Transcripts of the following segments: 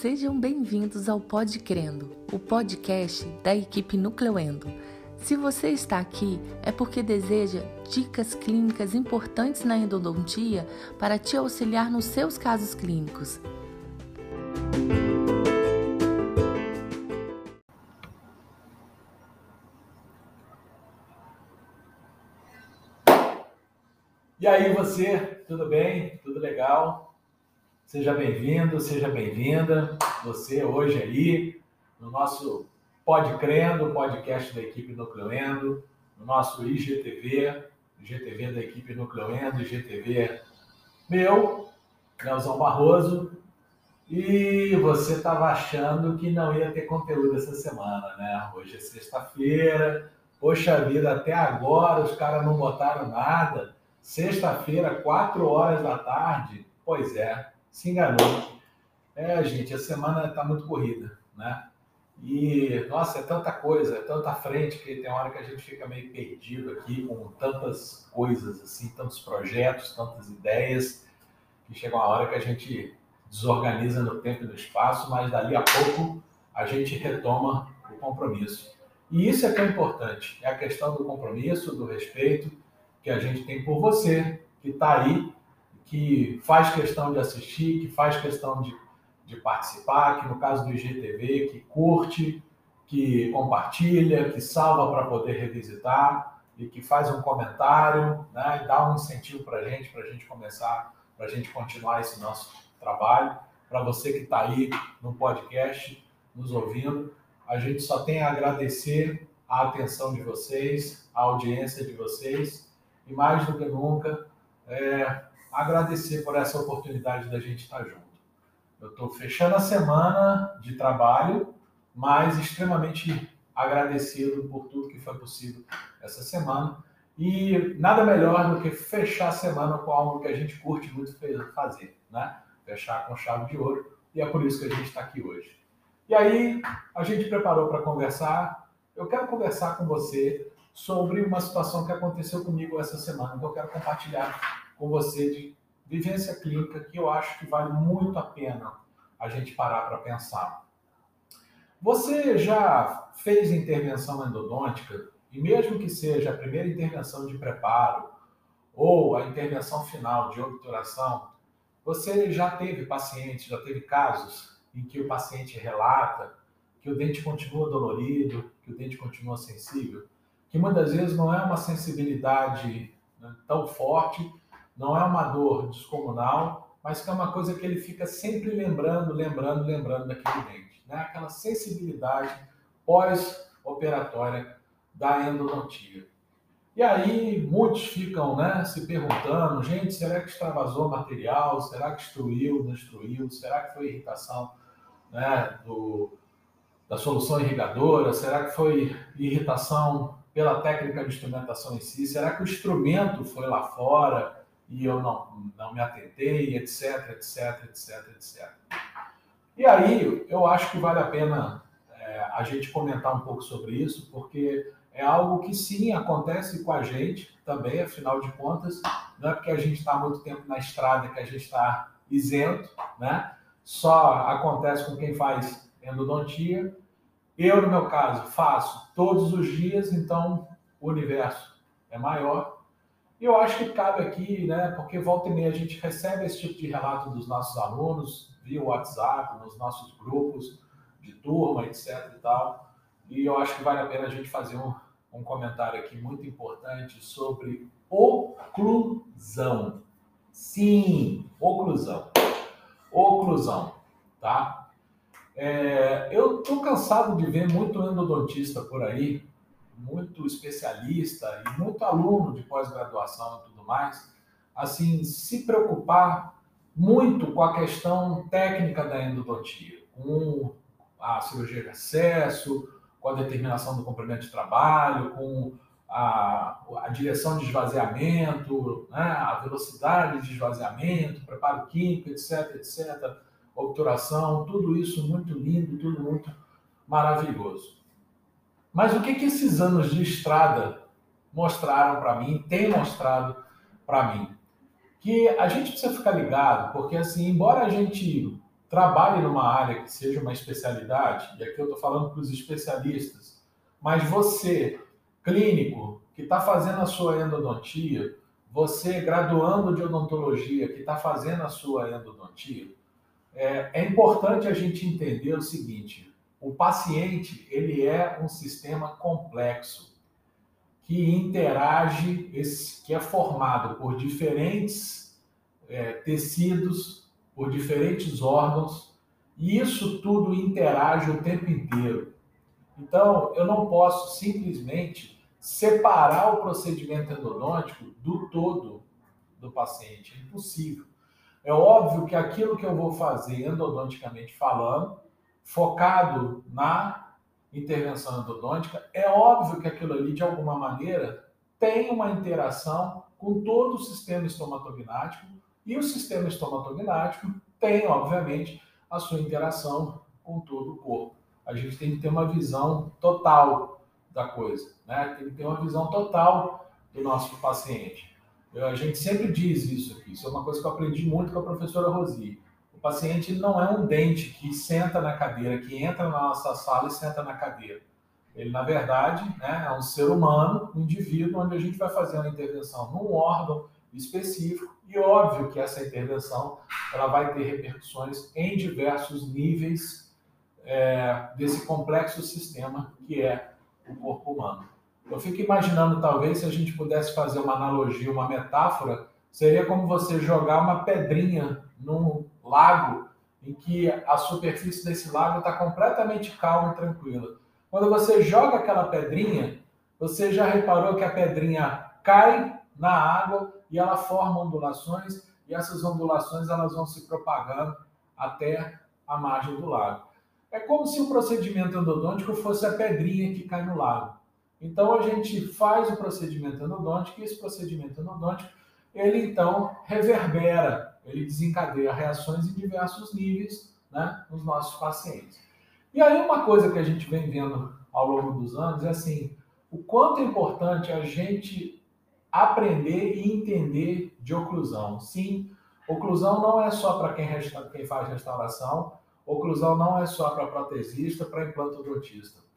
sejam bem-vindos ao Pod Crendo, o podcast da equipe Nucleuendo. Se você está aqui, é porque deseja dicas clínicas importantes na endodontia para te auxiliar nos seus casos clínicos. E aí, você, tudo bem? Tudo legal? Seja bem-vindo, seja bem-vinda. Você hoje aí no nosso Pod Crendo, podcast da equipe Nucleoendo, no nosso IGTV, IGTV da equipe Nucleoendo, IGTV meu, Nelson Barroso. E você estava achando que não ia ter conteúdo essa semana, né? Hoje é sexta-feira. Poxa vida, até agora os caras não botaram nada. Sexta-feira, 4 horas da tarde. Pois é, se enganou. É, gente, a semana está muito corrida, né? E, nossa, é tanta coisa, é tanta frente que tem hora que a gente fica meio perdido aqui com tantas coisas, assim, tantos projetos, tantas ideias, que chega uma hora que a gente desorganiza no tempo e no espaço, mas dali a pouco a gente retoma o compromisso. E isso é é importante, é a questão do compromisso, do respeito que a gente tem por você, que está aí, que faz questão de assistir, que faz questão de, de participar, que no caso do IGTV, que curte, que compartilha, que salva para poder revisitar e que faz um comentário, né, e dá um incentivo para a gente, para a gente começar, para a gente continuar esse nosso trabalho. Para você que está aí no podcast, nos ouvindo, a gente só tem a agradecer a atenção de vocês, a audiência de vocês e mais do que nunca, é, agradecer por essa oportunidade da gente estar junto. Eu estou fechando a semana de trabalho, mas extremamente agradecido por tudo que foi possível essa semana. E nada melhor do que fechar a semana com algo que a gente curte muito fazer, né? Fechar com chave de ouro. E é por isso que a gente está aqui hoje. E aí, a gente preparou para conversar. Eu quero conversar com você sobre uma situação que aconteceu comigo essa semana, que eu quero compartilhar com você de vivência clínica que eu acho que vale muito a pena a gente parar para pensar. Você já fez intervenção endodôntica e mesmo que seja a primeira intervenção de preparo ou a intervenção final de obturação, você já teve pacientes, já teve casos em que o paciente relata que o dente continua dolorido, que o dente continua sensível? que muitas vezes não é uma sensibilidade né, tão forte, não é uma dor descomunal, mas que é uma coisa que ele fica sempre lembrando, lembrando, lembrando daquele dente. Né? Aquela sensibilidade pós-operatória da endodontia. E aí muitos ficam né, se perguntando, gente, será que extravasou material? Será que destruiu, não destruiu? Será que foi irritação né, do, da solução irrigadora? Será que foi irritação pela técnica de instrumentação em si? Será que o instrumento foi lá fora e eu não, não me atentei, etc, etc, etc, etc. E aí eu acho que vale a pena é, a gente comentar um pouco sobre isso, porque é algo que sim acontece com a gente também, afinal de contas, não é porque a gente está muito tempo na estrada que a gente está isento, né? Só acontece com quem faz endodontia eu, no meu caso, faço todos os dias, então o universo é maior. E eu acho que cabe aqui, né, porque volta e meia a gente recebe esse tipo de relato dos nossos alunos via WhatsApp, nos nossos grupos de turma, etc e tal. E eu acho que vale a pena a gente fazer um, um comentário aqui muito importante sobre oclusão. Sim, oclusão. Oclusão, tá? É, eu estou cansado de ver muito endodontista por aí, muito especialista e muito aluno de pós-graduação e tudo mais, assim, se preocupar muito com a questão técnica da endodontia, com a cirurgia de acesso, com a determinação do comprimento de trabalho, com a, a direção de esvaziamento, né, a velocidade de esvaziamento, preparo químico, etc, etc obturação, tudo isso muito lindo, tudo muito maravilhoso. Mas o que, que esses anos de estrada mostraram para mim, têm mostrado para mim? Que a gente precisa ficar ligado, porque assim, embora a gente trabalhe numa área que seja uma especialidade, e aqui eu estou falando para os especialistas, mas você, clínico, que está fazendo a sua endodontia, você, graduando de odontologia, que está fazendo a sua endodontia, é, é importante a gente entender o seguinte: o paciente ele é um sistema complexo que interage, esse, que é formado por diferentes é, tecidos, por diferentes órgãos, e isso tudo interage o tempo inteiro. Então, eu não posso simplesmente separar o procedimento endodôntico do todo do paciente. É impossível. É óbvio que aquilo que eu vou fazer endodonticamente falando, focado na intervenção endodôntica, é óbvio que aquilo ali, de alguma maneira, tem uma interação com todo o sistema estomatognático e o sistema estomatognático tem, obviamente, a sua interação com todo o corpo. A gente tem que ter uma visão total da coisa, né? Tem que ter uma visão total do nosso paciente. A gente sempre diz isso aqui, isso é uma coisa que eu aprendi muito com a professora Rosi. O paciente não é um dente que senta na cadeira, que entra na nossa sala e senta na cadeira. Ele, na verdade, né, é um ser humano, um indivíduo, onde a gente vai fazer uma intervenção num órgão específico e óbvio que essa intervenção ela vai ter repercussões em diversos níveis é, desse complexo sistema que é o corpo humano. Eu fico imaginando, talvez, se a gente pudesse fazer uma analogia, uma metáfora, seria como você jogar uma pedrinha num lago em que a superfície desse lago está completamente calma e tranquila. Quando você joga aquela pedrinha, você já reparou que a pedrinha cai na água e ela forma ondulações e essas ondulações elas vão se propagando até a margem do lago. É como se o procedimento endodôntico fosse a pedrinha que cai no lago. Então a gente faz o procedimento endodôntico e esse procedimento endodôntico ele então reverbera, ele desencadeia reações em diversos níveis né, nos nossos pacientes. E aí uma coisa que a gente vem vendo ao longo dos anos é assim, o quanto é importante a gente aprender e entender de oclusão. Sim, oclusão não é só para quem, quem faz restauração, oclusão não é só para protesista, para implantodontista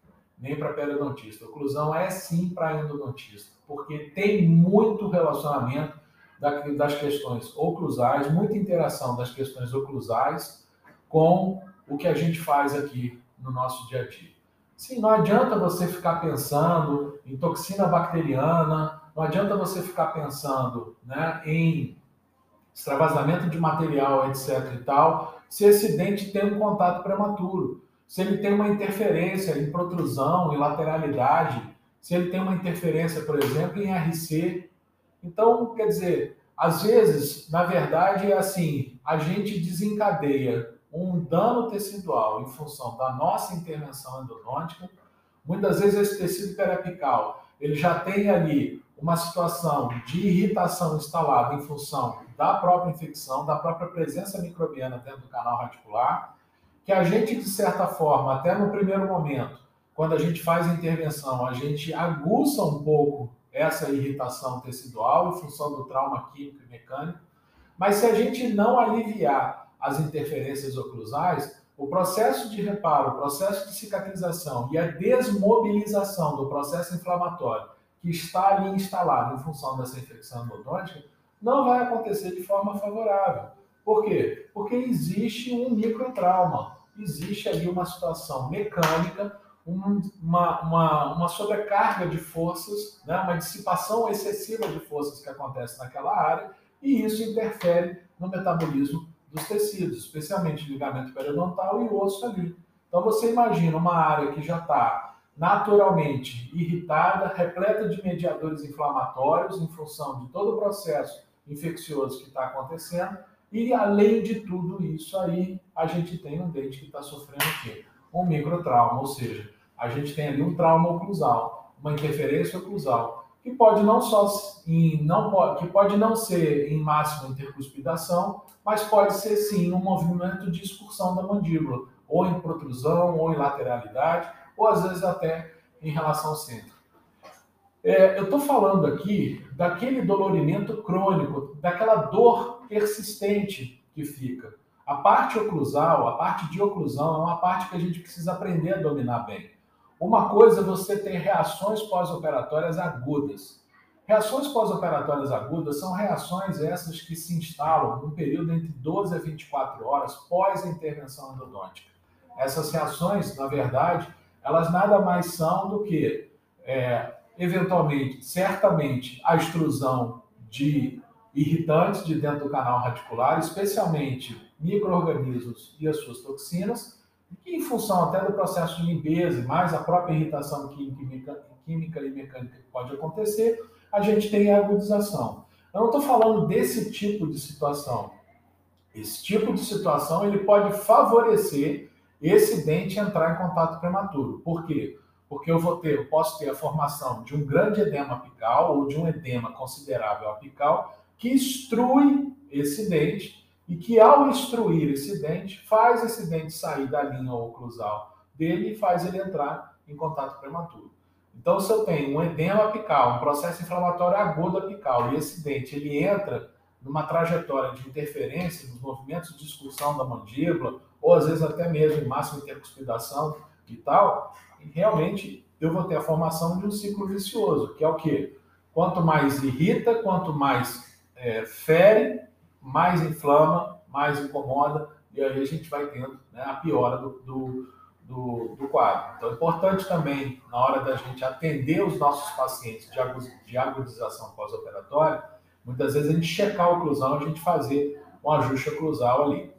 nem para periodontista. Oclusão é sim para endodontista, porque tem muito relacionamento das questões oclusais, muita interação das questões oclusais com o que a gente faz aqui no nosso dia a dia. Sim, não adianta você ficar pensando em toxina bacteriana, não adianta você ficar pensando né, em extravasamento de material, etc. e tal, se esse dente tem um contato prematuro se ele tem uma interferência em protrusão, em lateralidade, se ele tem uma interferência, por exemplo, em RC. Então, quer dizer, às vezes, na verdade, é assim: a gente desencadeia um dano tecidual em função da nossa intervenção endodôntica. Muitas vezes esse tecido periapical ele já tem ali uma situação de irritação instalada em função da própria infecção, da própria presença microbiana dentro do canal radicular que a gente, de certa forma, até no primeiro momento, quando a gente faz a intervenção, a gente aguça um pouco essa irritação tecidual em função do trauma químico e mecânico, mas se a gente não aliviar as interferências oclusais, o processo de reparo, o processo de cicatrização e a desmobilização do processo inflamatório que está ali instalado em função dessa infecção endodôntica não vai acontecer de forma favorável. Por quê? Porque existe um microtrauma, existe ali uma situação mecânica, uma, uma, uma sobrecarga de forças, né? uma dissipação excessiva de forças que acontece naquela área, e isso interfere no metabolismo dos tecidos, especialmente ligamento periodontal e osso ali. Então você imagina uma área que já está naturalmente irritada, repleta de mediadores inflamatórios em função de todo o processo infeccioso que está acontecendo, e além de tudo isso aí, a gente tem um dente que está sofrendo o quê? Um microtrauma, ou seja, a gente tem ali um trauma oclusal, uma interferência oclusal, que pode não só em, não pode, que pode não ser em máxima intercuspidação, mas pode ser sim um movimento de excursão da mandíbula, ou em protrusão, ou em lateralidade, ou às vezes até em relação ao centro. É, eu estou falando aqui daquele dolorimento crônico, daquela dor persistente que fica. A parte oclusal, a parte de oclusão, é uma parte que a gente precisa aprender a dominar bem. Uma coisa é você ter reações pós-operatórias agudas. Reações pós-operatórias agudas são reações essas que se instalam num período entre 12 a 24 horas pós a intervenção endodôntica. Essas reações, na verdade, elas nada mais são do que, é, eventualmente, certamente, a extrusão de irritantes de dentro do canal radicular, especialmente micro-organismos e as suas toxinas, que em função até do processo de limpeza, mais a própria irritação química, química e mecânica que pode acontecer, a gente tem a agudização. Eu não estou falando desse tipo de situação. Esse tipo de situação ele pode favorecer esse dente entrar em contato prematuro. Por quê? Porque eu vou ter, eu posso ter a formação de um grande edema apical ou de um edema considerável apical que extrui esse dente e que ao instruir esse dente, faz esse dente sair da linha oclusal dele e faz ele entrar em contato prematuro. Então, se eu tenho um edema apical, um processo inflamatório agudo apical, e esse dente ele entra numa trajetória de interferência nos movimentos de discussão da mandíbula, ou às vezes até mesmo em máxima intercuspidação e tal, realmente eu vou ter a formação de um ciclo vicioso, que é o quê? Quanto mais irrita, quanto mais é, fere, mais inflama, mais incomoda, e aí a gente vai tendo né, a piora do, do, do, do, quadro. Então é importante também, na hora da gente atender os nossos pacientes de agudização pós-operatória, muitas vezes a gente checar a oclusão, a gente fazer um ajuste oclusal ali.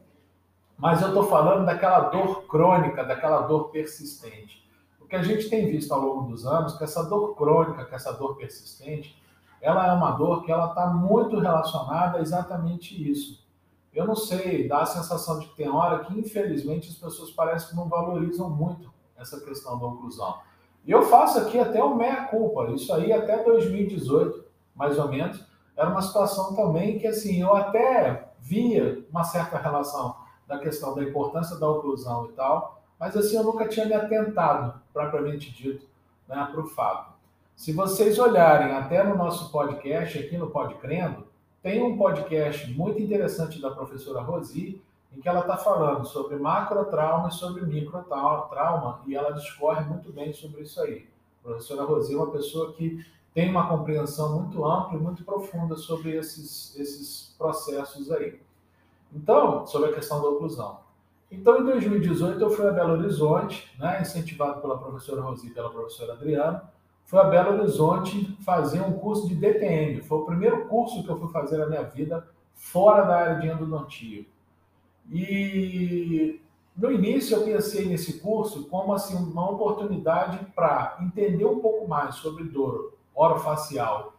Mas eu estou falando daquela dor crônica, daquela dor persistente. O que a gente tem visto ao longo dos anos, que essa dor crônica, que essa dor persistente, ela é uma dor que ela está muito relacionada a exatamente isso. Eu não sei, dá a sensação de que tem hora que, infelizmente, as pessoas parecem que não valorizam muito essa questão da oclusão. E eu faço aqui até o meia-culpa. Isso aí até 2018, mais ou menos, era uma situação também que, assim, eu até via uma certa relação da questão da importância da oclusão e tal, mas, assim, eu nunca tinha me atentado, propriamente dito, né, para o fato. Se vocês olharem até no nosso podcast, aqui no Podcrendo, tem um podcast muito interessante da professora Rosi, em que ela está falando sobre macrotrauma e sobre microtrauma, e ela discorre muito bem sobre isso aí. A professora Rosi é uma pessoa que tem uma compreensão muito ampla e muito profunda sobre esses, esses processos aí. Então, sobre a questão da oclusão. Então, em 2018, eu fui a Belo Horizonte, né, incentivado pela professora Rosi e pela professora Adriana, foi a Belo Horizonte fazer um curso de DTM. Foi o primeiro curso que eu fui fazer na minha vida fora da área de endodontia. E no início eu pensei nesse curso como assim uma oportunidade para entender um pouco mais sobre dor orofacial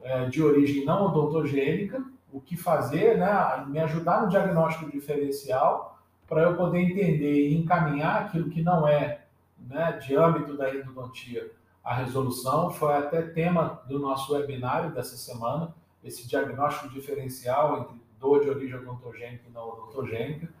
é, de origem não odontogênica, o que fazer, né, me ajudar no diagnóstico diferencial para eu poder entender e encaminhar aquilo que não é né, de âmbito da endodontia a resolução, foi até tema do nosso webinário dessa semana, esse diagnóstico diferencial entre dor de origem odontogênica e não odontogênica.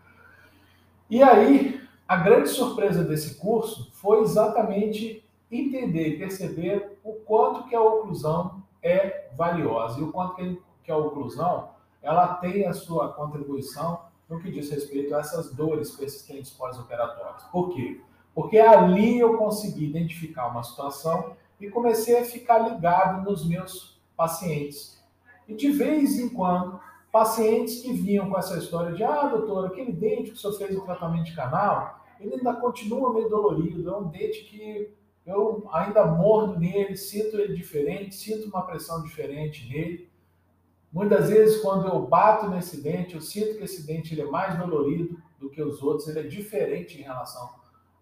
E aí, a grande surpresa desse curso foi exatamente entender e perceber o quanto que a oclusão é valiosa e o quanto que a oclusão ela tem a sua contribuição no que diz respeito a essas dores persistentes pós-operatórias. Por quê? Porque ali eu consegui identificar uma situação e comecei a ficar ligado nos meus pacientes. E de vez em quando, pacientes que vinham com essa história de: ah, doutor, aquele dente que o senhor fez o tratamento de canal, ele ainda continua meio dolorido, é um dente que eu ainda mordo nele, sinto ele diferente, sinto uma pressão diferente nele. Muitas vezes, quando eu bato nesse dente, eu sinto que esse dente ele é mais dolorido do que os outros, ele é diferente em relação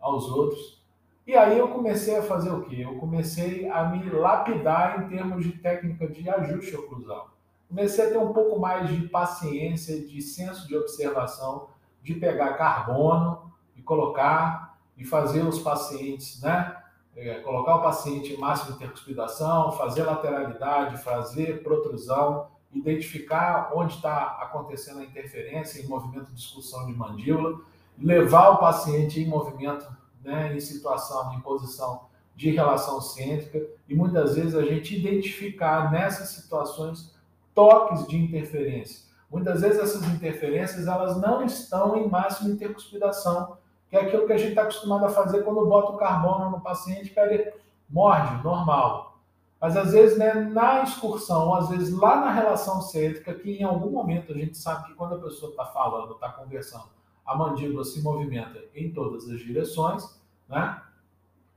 aos outros. E aí eu comecei a fazer o quê? Eu comecei a me lapidar em termos de técnica de ajuste oclusal. Comecei a ter um pouco mais de paciência, de senso de observação, de pegar carbono e colocar e fazer os pacientes, né? É, colocar o paciente em máxima intercuspidação, fazer lateralidade, fazer protrusão, identificar onde está acontecendo a interferência em movimento de discussão de mandíbula levar o paciente em movimento, né, em situação, em posição de relação cêntrica, e muitas vezes a gente identificar nessas situações toques de interferência. Muitas vezes essas interferências elas não estão em máxima intercuspidação, que é aquilo que a gente está acostumado a fazer quando bota o carbono no paciente para ele morde, normal. Mas às vezes né, na excursão, às vezes lá na relação cêntrica, que em algum momento a gente sabe que quando a pessoa está falando, está conversando, a mandíbula se movimenta em todas as direções, né?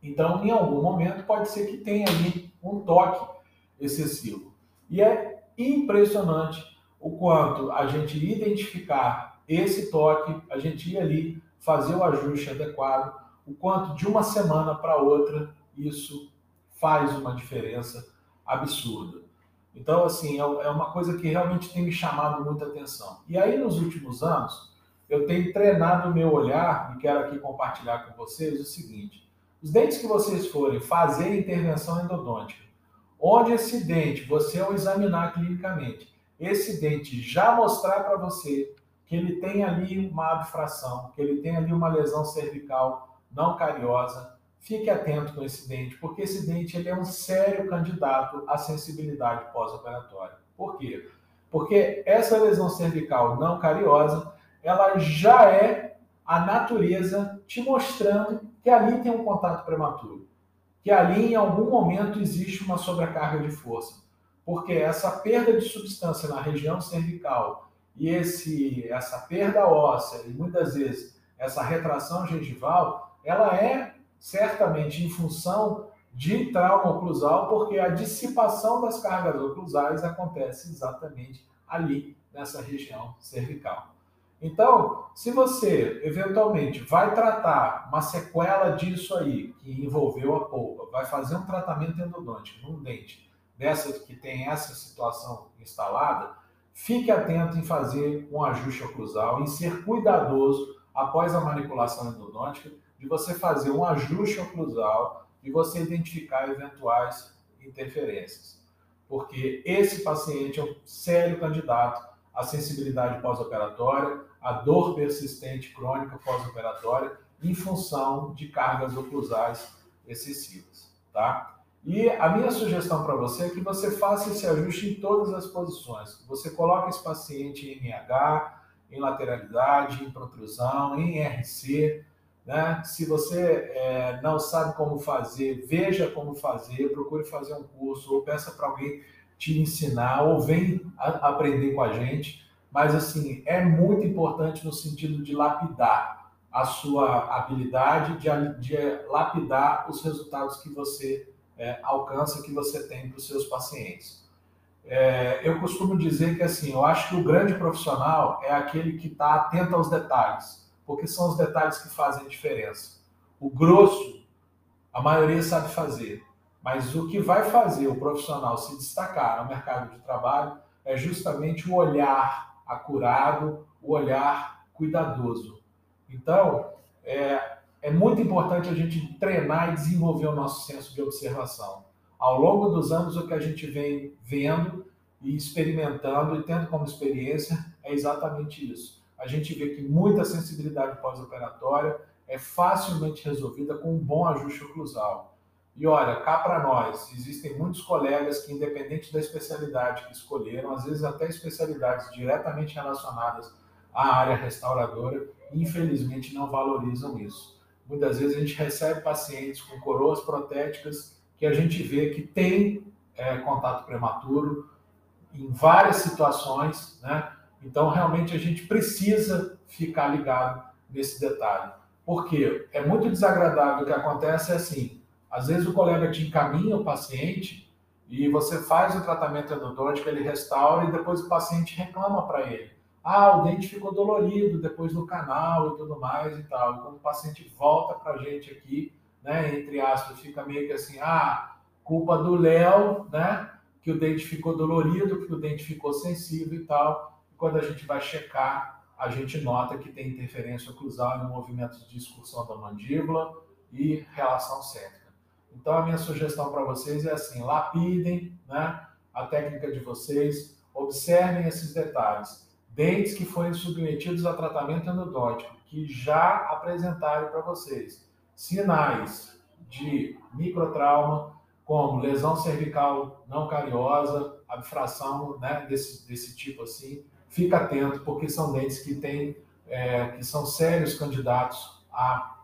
Então, em algum momento, pode ser que tenha ali um toque excessivo. E é impressionante o quanto a gente identificar esse toque, a gente ir ali fazer o ajuste adequado, o quanto de uma semana para outra isso faz uma diferença absurda. Então, assim, é, é uma coisa que realmente tem me chamado muita atenção. E aí, nos últimos anos, eu tenho treinado o meu olhar e quero aqui compartilhar com vocês o seguinte: os dentes que vocês forem fazer intervenção endodôntica, onde esse dente você ao examinar clinicamente, esse dente já mostrar para você que ele tem ali uma abfração, que ele tem ali uma lesão cervical não cariosa, fique atento com esse dente, porque esse dente ele é um sério candidato à sensibilidade pós-operatória. Por quê? Porque essa lesão cervical não cariosa, ela já é a natureza te mostrando que ali tem um contato prematuro, que ali em algum momento existe uma sobrecarga de força, porque essa perda de substância na região cervical e esse essa perda óssea e muitas vezes essa retração gengival, ela é certamente em função de trauma oclusal, porque a dissipação das cargas oclusais acontece exatamente ali nessa região cervical. Então, se você eventualmente vai tratar uma sequela disso aí, que envolveu a polpa, vai fazer um tratamento endodôntico num dente dessa que tem essa situação instalada, fique atento em fazer um ajuste oclusal, em ser cuidadoso após a manipulação endodôntica, de você fazer um ajuste oclusal, de você identificar eventuais interferências. Porque esse paciente é um sério candidato à sensibilidade pós-operatória, à dor persistente crônica pós-operatória, em função de cargas oclusais excessivas, tá? E a minha sugestão para você é que você faça esse ajuste em todas as posições. Você coloque esse paciente em MH, em lateralidade, em protrusão, em RC, né? Se você é, não sabe como fazer, veja como fazer, procure fazer um curso ou peça para alguém te ensinar ou vem a, aprender com a gente. Mas assim, é muito importante no sentido de lapidar a sua habilidade, de, de lapidar os resultados que você é, alcança, que você tem para os seus pacientes. É, eu costumo dizer que assim, eu acho que o grande profissional é aquele que está atento aos detalhes porque são os detalhes que fazem a diferença. O grosso, a maioria sabe fazer, mas o que vai fazer o profissional se destacar no mercado de trabalho é justamente o olhar acurado, o olhar cuidadoso. Então, é, é muito importante a gente treinar e desenvolver o nosso senso de observação. Ao longo dos anos, o que a gente vem vendo e experimentando e tendo como experiência é exatamente isso a gente vê que muita sensibilidade pós-operatória é facilmente resolvida com um bom ajuste oclusal. E olha, cá para nós, existem muitos colegas que, independente da especialidade que escolheram, às vezes até especialidades diretamente relacionadas à área restauradora, infelizmente não valorizam isso. Muitas vezes a gente recebe pacientes com coroas protéticas que a gente vê que tem é, contato prematuro em várias situações, né? Então, realmente, a gente precisa ficar ligado nesse detalhe. Porque é muito desagradável o que acontece é assim, às vezes o colega te encaminha o paciente e você faz o tratamento endodôntico, ele restaura e depois o paciente reclama para ele. Ah, o dente ficou dolorido depois do canal e tudo mais e tal. E quando o paciente volta para a gente aqui, né, entre aspas, fica meio que assim, ah, culpa do Léo, né, que o dente ficou dolorido, que o dente ficou sensível e tal quando a gente vai checar, a gente nota que tem interferência oclusal em movimentos de excursão da mandíbula e relação cêntrica. Então, a minha sugestão para vocês é assim: lapidem né, a técnica de vocês, observem esses detalhes. Dentes que forem submetidos a tratamento endodôntico, que já apresentarem para vocês sinais de microtrauma, como lesão cervical não cariosa, abfração né, desse, desse tipo assim, fica atento, porque são dentes que têm, é, que são sérios candidatos a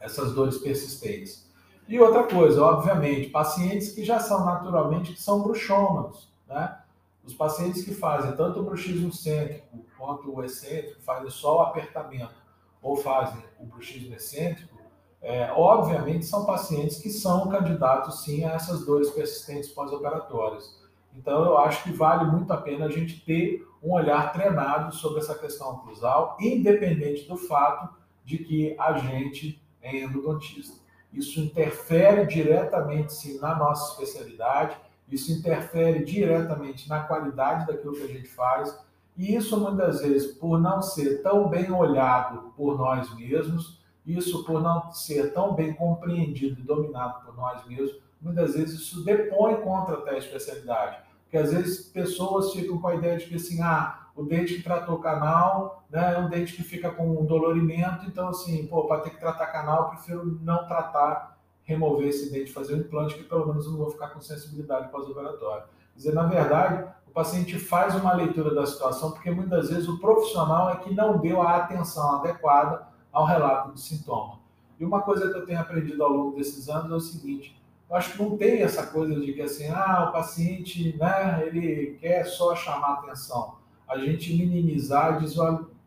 essas dores persistentes. E outra coisa, obviamente, pacientes que já são naturalmente, que são bruxômanos, né? Os pacientes que fazem tanto o bruxismo cêntrico quanto o excêntrico, fazem só o apertamento ou fazem o bruxismo excêntrico, é, obviamente são pacientes que são candidatos sim a essas dores persistentes pós-operatórias. Então eu acho que vale muito a pena a gente ter um olhar treinado sobre essa questão oclusal, independente do fato de que a gente é endodontista. Isso interfere diretamente sim na nossa especialidade, isso interfere diretamente na qualidade daquilo que a gente faz, e isso muitas vezes por não ser tão bem olhado por nós mesmos, isso por não ser tão bem compreendido e dominado por nós mesmos, muitas vezes isso depõe contra até a especialidade. Porque às vezes pessoas ficam com a ideia de que assim, ah, o dente que tratou canal né, é um dente que fica com um dolorimento, então assim, pô, para ter que tratar canal, eu prefiro não tratar, remover esse dente, fazer um implante, que pelo menos eu não vou ficar com sensibilidade pós-operatória. Quer dizer, na verdade, o paciente faz uma leitura da situação, porque muitas vezes o profissional é que não deu a atenção adequada ao relato do sintoma. E uma coisa que eu tenho aprendido ao longo desses anos é o seguinte: eu acho que não tem essa coisa de que assim, ah, o paciente, né, ele quer só chamar atenção. A gente minimizar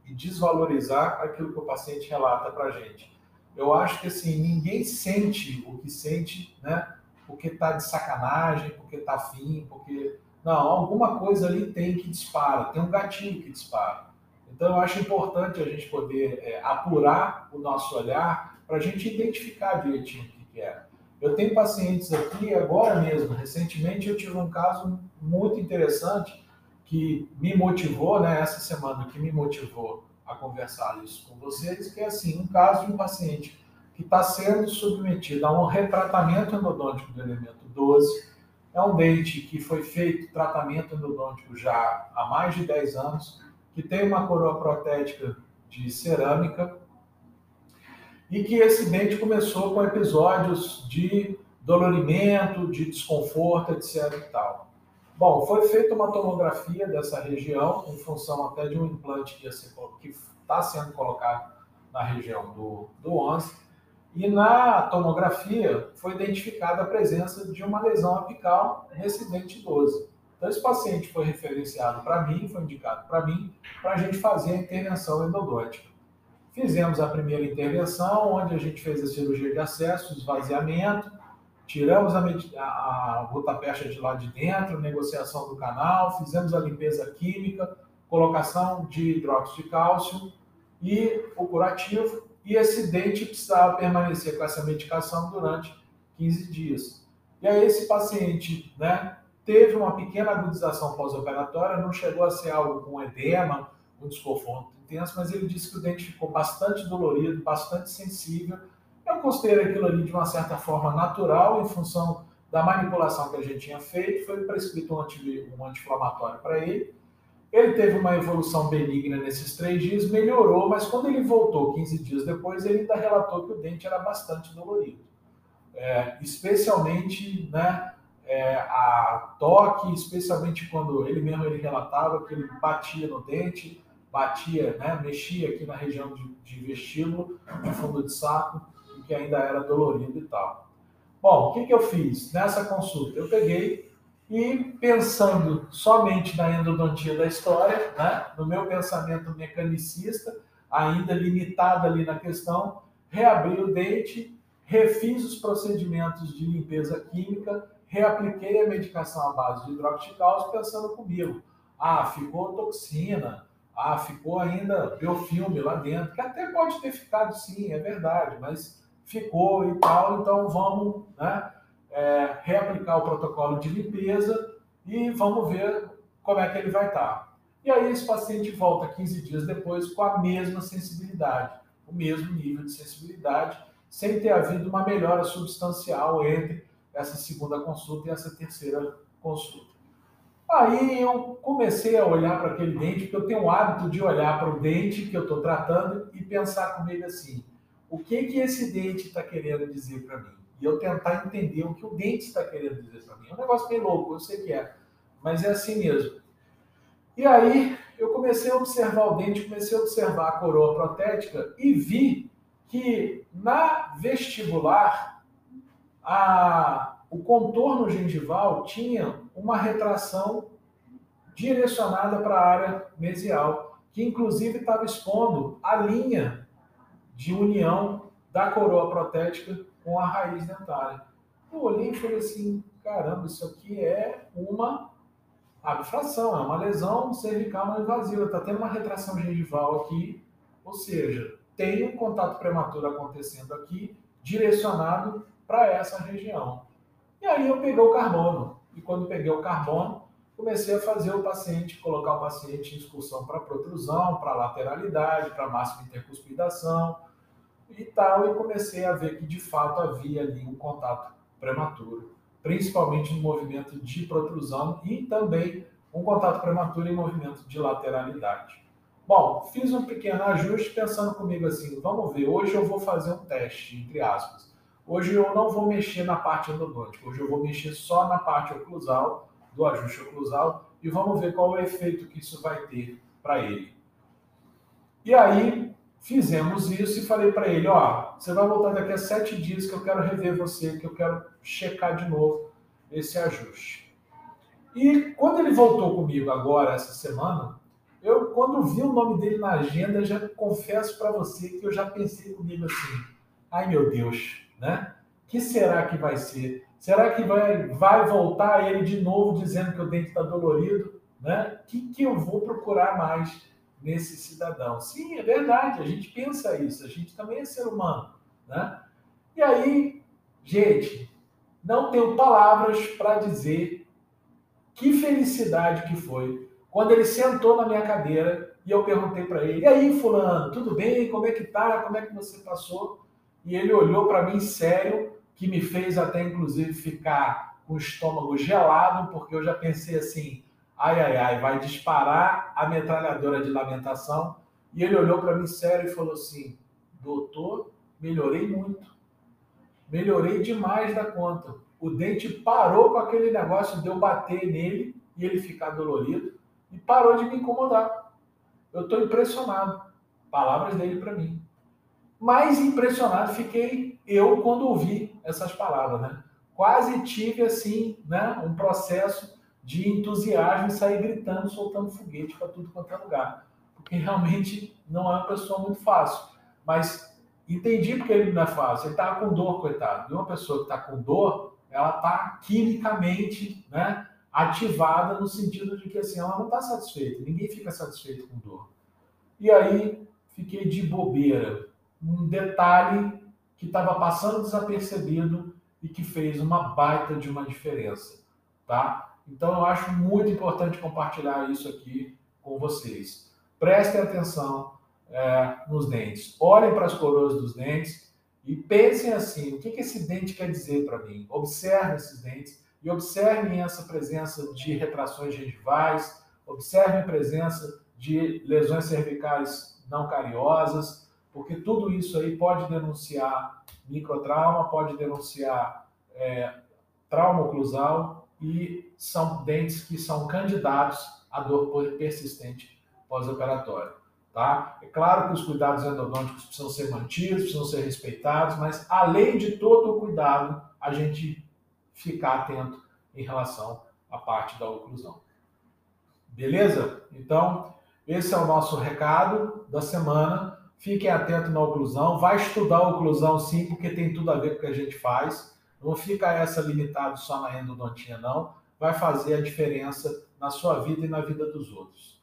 e desvalorizar aquilo que o paciente relata para a gente. Eu acho que assim, ninguém sente o que sente, né, porque está de sacanagem, porque está afim, porque. Não, alguma coisa ali tem que dispara, tem um gatilho que dispara. Então, eu acho importante a gente poder é, apurar o nosso olhar para a gente identificar direitinho o que é. Eu tenho pacientes aqui, agora mesmo, recentemente eu tive um caso muito interessante que me motivou, né, essa semana, que me motivou a conversar isso com vocês, que é assim, um caso de um paciente que está sendo submetido a um retratamento endodôntico do elemento 12, é um dente que foi feito tratamento endodôntico já há mais de 10 anos, que tem uma coroa protética de cerâmica e que esse dente começou com episódios de dolorimento, de desconforto, etc. E tal. Bom, foi feita uma tomografia dessa região em função até de um implante que está sendo colocado na região do, do 11 e na tomografia foi identificada a presença de uma lesão apical nesse dente 12. Então, esse paciente foi referenciado para mim, foi indicado para mim, para a gente fazer a intervenção endodôntica. Fizemos a primeira intervenção, onde a gente fez a cirurgia de acesso, esvaziamento, tiramos a, a, a de lá de dentro, negociação do canal, fizemos a limpeza química, colocação de hidróxido de cálcio e o curativo. E esse dente precisava permanecer com essa medicação durante 15 dias. E aí esse paciente, né, teve uma pequena agudização pós-operatória, não chegou a ser algo com edema, um desconforto intenso, mas ele disse que o dente ficou bastante dolorido, bastante sensível. Considerei aquilo ali de uma certa forma natural, em função da manipulação que a gente tinha feito, foi prescrito um, anti, um anti-inflamatório para ele. Ele teve uma evolução benigna nesses três dias, melhorou, mas quando ele voltou 15 dias depois, ele ainda relatou que o dente era bastante dolorido. É, especialmente né, é, a toque, especialmente quando ele mesmo ele relatava que ele batia no dente, batia, né, mexia aqui na região de, de vestíbulo, de fundo de saco, que ainda era dolorido e tal. Bom, o que, que eu fiz nessa consulta? Eu peguei e pensando somente na endodontia da história, né, no meu pensamento mecanicista, ainda limitado ali na questão, reabri o dente, refiz os procedimentos de limpeza química reapliquei a medicação à base de hidroxiticálcio pensando comigo. Ah, ficou toxina. Ah, ficou ainda biofilme lá dentro, que até pode ter ficado sim, é verdade, mas ficou e tal, então vamos né, é, reaplicar o protocolo de limpeza e vamos ver como é que ele vai estar. E aí esse paciente volta 15 dias depois com a mesma sensibilidade, o mesmo nível de sensibilidade, sem ter havido uma melhora substancial entre essa segunda consulta e essa terceira consulta. Aí eu comecei a olhar para aquele dente, porque eu tenho o hábito de olhar para o dente que eu estou tratando e pensar comigo assim: o que que esse dente está querendo dizer para mim? E eu tentar entender o que o dente está querendo dizer para mim. É um negócio bem louco, eu sei que é, mas é assim mesmo. E aí eu comecei a observar o dente, comecei a observar a coroa protética e vi que na vestibular a, o contorno gengival tinha uma retração direcionada para a área mesial, que inclusive estava expondo a linha de união da coroa protética com a raiz dentária. Eu olhei e falei assim, caramba, isso aqui é uma abfração, é uma lesão cervical não invasiva, está tendo uma retração gengival aqui, ou seja, tem um contato prematuro acontecendo aqui, direcionado para essa região. E aí eu peguei o carbono, e quando peguei o carbono, comecei a fazer o paciente, colocar o paciente em excursão para protrusão, para lateralidade, para máxima intercuspidação e tal, e comecei a ver que de fato havia ali um contato prematuro, principalmente no movimento de protrusão e também um contato prematuro em movimento de lateralidade. Bom, fiz um pequeno ajuste pensando comigo assim, vamos ver, hoje eu vou fazer um teste, entre aspas. Hoje eu não vou mexer na parte endodôntica, hoje eu vou mexer só na parte oclusal, do ajuste oclusal e vamos ver qual é o efeito que isso vai ter para ele. E aí fizemos isso e falei para ele, ó, você vai voltar daqui a sete dias que eu quero rever você, que eu quero checar de novo esse ajuste. E quando ele voltou comigo agora essa semana, eu quando vi o nome dele na agenda, já confesso para você que eu já pensei comigo assim, ai meu Deus, né? Que será que vai ser? Será que vai, vai voltar ele de novo dizendo que o dente está dolorido? Né? O que, que eu vou procurar mais nesse cidadão? Sim, é verdade, a gente pensa isso, a gente também é ser humano. Né? E aí, gente, não tenho palavras para dizer que felicidade que foi quando ele sentou na minha cadeira e eu perguntei para ele: "E aí, fulano, tudo bem? Como é que tá? Como é que você passou?" E ele olhou para mim sério que me fez até inclusive ficar com o estômago gelado, porque eu já pensei assim: ai, ai, ai, vai disparar a metralhadora de lamentação. E ele olhou para mim sério e falou assim: doutor, melhorei muito. Melhorei demais da conta. O dente parou com aquele negócio de eu bater nele e ele ficar dolorido e parou de me incomodar. Eu estou impressionado. Palavras dele para mim. Mais impressionado fiquei eu quando ouvi essas palavras, né? Quase tive assim, né, um processo de entusiasmo e sair gritando, soltando foguete para tudo quanto é lugar, porque realmente não é uma pessoa muito fácil. Mas entendi porque ele não é fácil. Ele estava com dor, coitado. E uma pessoa que está com dor, ela está quimicamente, né, ativada no sentido de que assim ela não está satisfeita. Ninguém fica satisfeito com dor. E aí fiquei de bobeira um detalhe que estava passando desapercebido e que fez uma baita de uma diferença, tá? Então eu acho muito importante compartilhar isso aqui com vocês. Prestem atenção é, nos dentes, olhem para as coroas dos dentes e pensem assim: o que, que esse dente quer dizer para mim? Observem esses dentes e observem essa presença de retrações gengivais, observem a presença de lesões cervicais não cariosas porque tudo isso aí pode denunciar microtrauma, pode denunciar é, trauma oclusal e são dentes que são candidatos à dor persistente pós-operatória. Tá? É claro que os cuidados endodônticos precisam ser mantidos, precisam ser respeitados, mas além de todo o cuidado, a gente ficar atento em relação à parte da oclusão. Beleza? Então, esse é o nosso recado da semana. Fiquem atentos na oclusão. Vai estudar a oclusão sim, porque tem tudo a ver com o que a gente faz. Não fica essa limitado só na endodontia, não. Vai fazer a diferença na sua vida e na vida dos outros.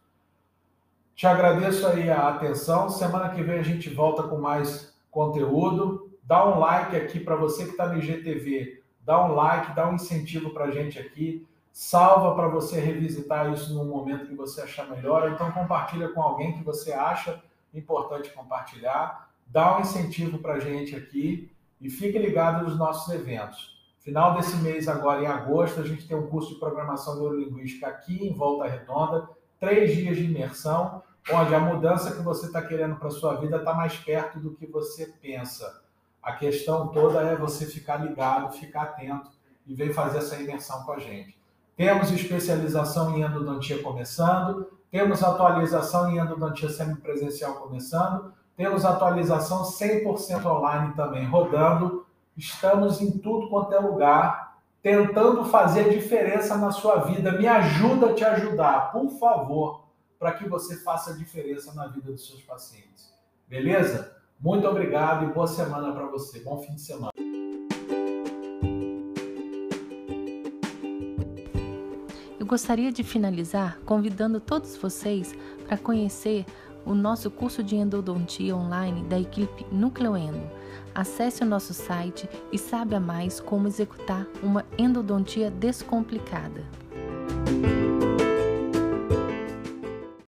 Te agradeço aí a atenção. Semana que vem a gente volta com mais conteúdo. Dá um like aqui para você que está no IGTV. Dá um like, dá um incentivo para a gente aqui. Salva para você revisitar isso num momento que você achar melhor. Então compartilha com alguém que você acha importante compartilhar. Dá um incentivo para a gente aqui e fique ligado nos nossos eventos. Final desse mês, agora em agosto, a gente tem um curso de programação neurolinguística aqui em Volta Redonda, três dias de imersão, onde a mudança que você está querendo para sua vida está mais perto do que você pensa. A questão toda é você ficar ligado, ficar atento e vir fazer essa imersão com a gente. Temos especialização em endodontia começando, temos atualização em endodontia semipresencial começando, temos atualização 100% online também rodando. Estamos em tudo quanto é lugar, tentando fazer diferença na sua vida. Me ajuda a te ajudar, por favor, para que você faça diferença na vida dos seus pacientes. Beleza? Muito obrigado e boa semana para você. Bom fim de semana. Gostaria de finalizar convidando todos vocês para conhecer o nosso curso de endodontia online da equipe Nucleoendo. Acesse o nosso site e saiba mais como executar uma endodontia descomplicada.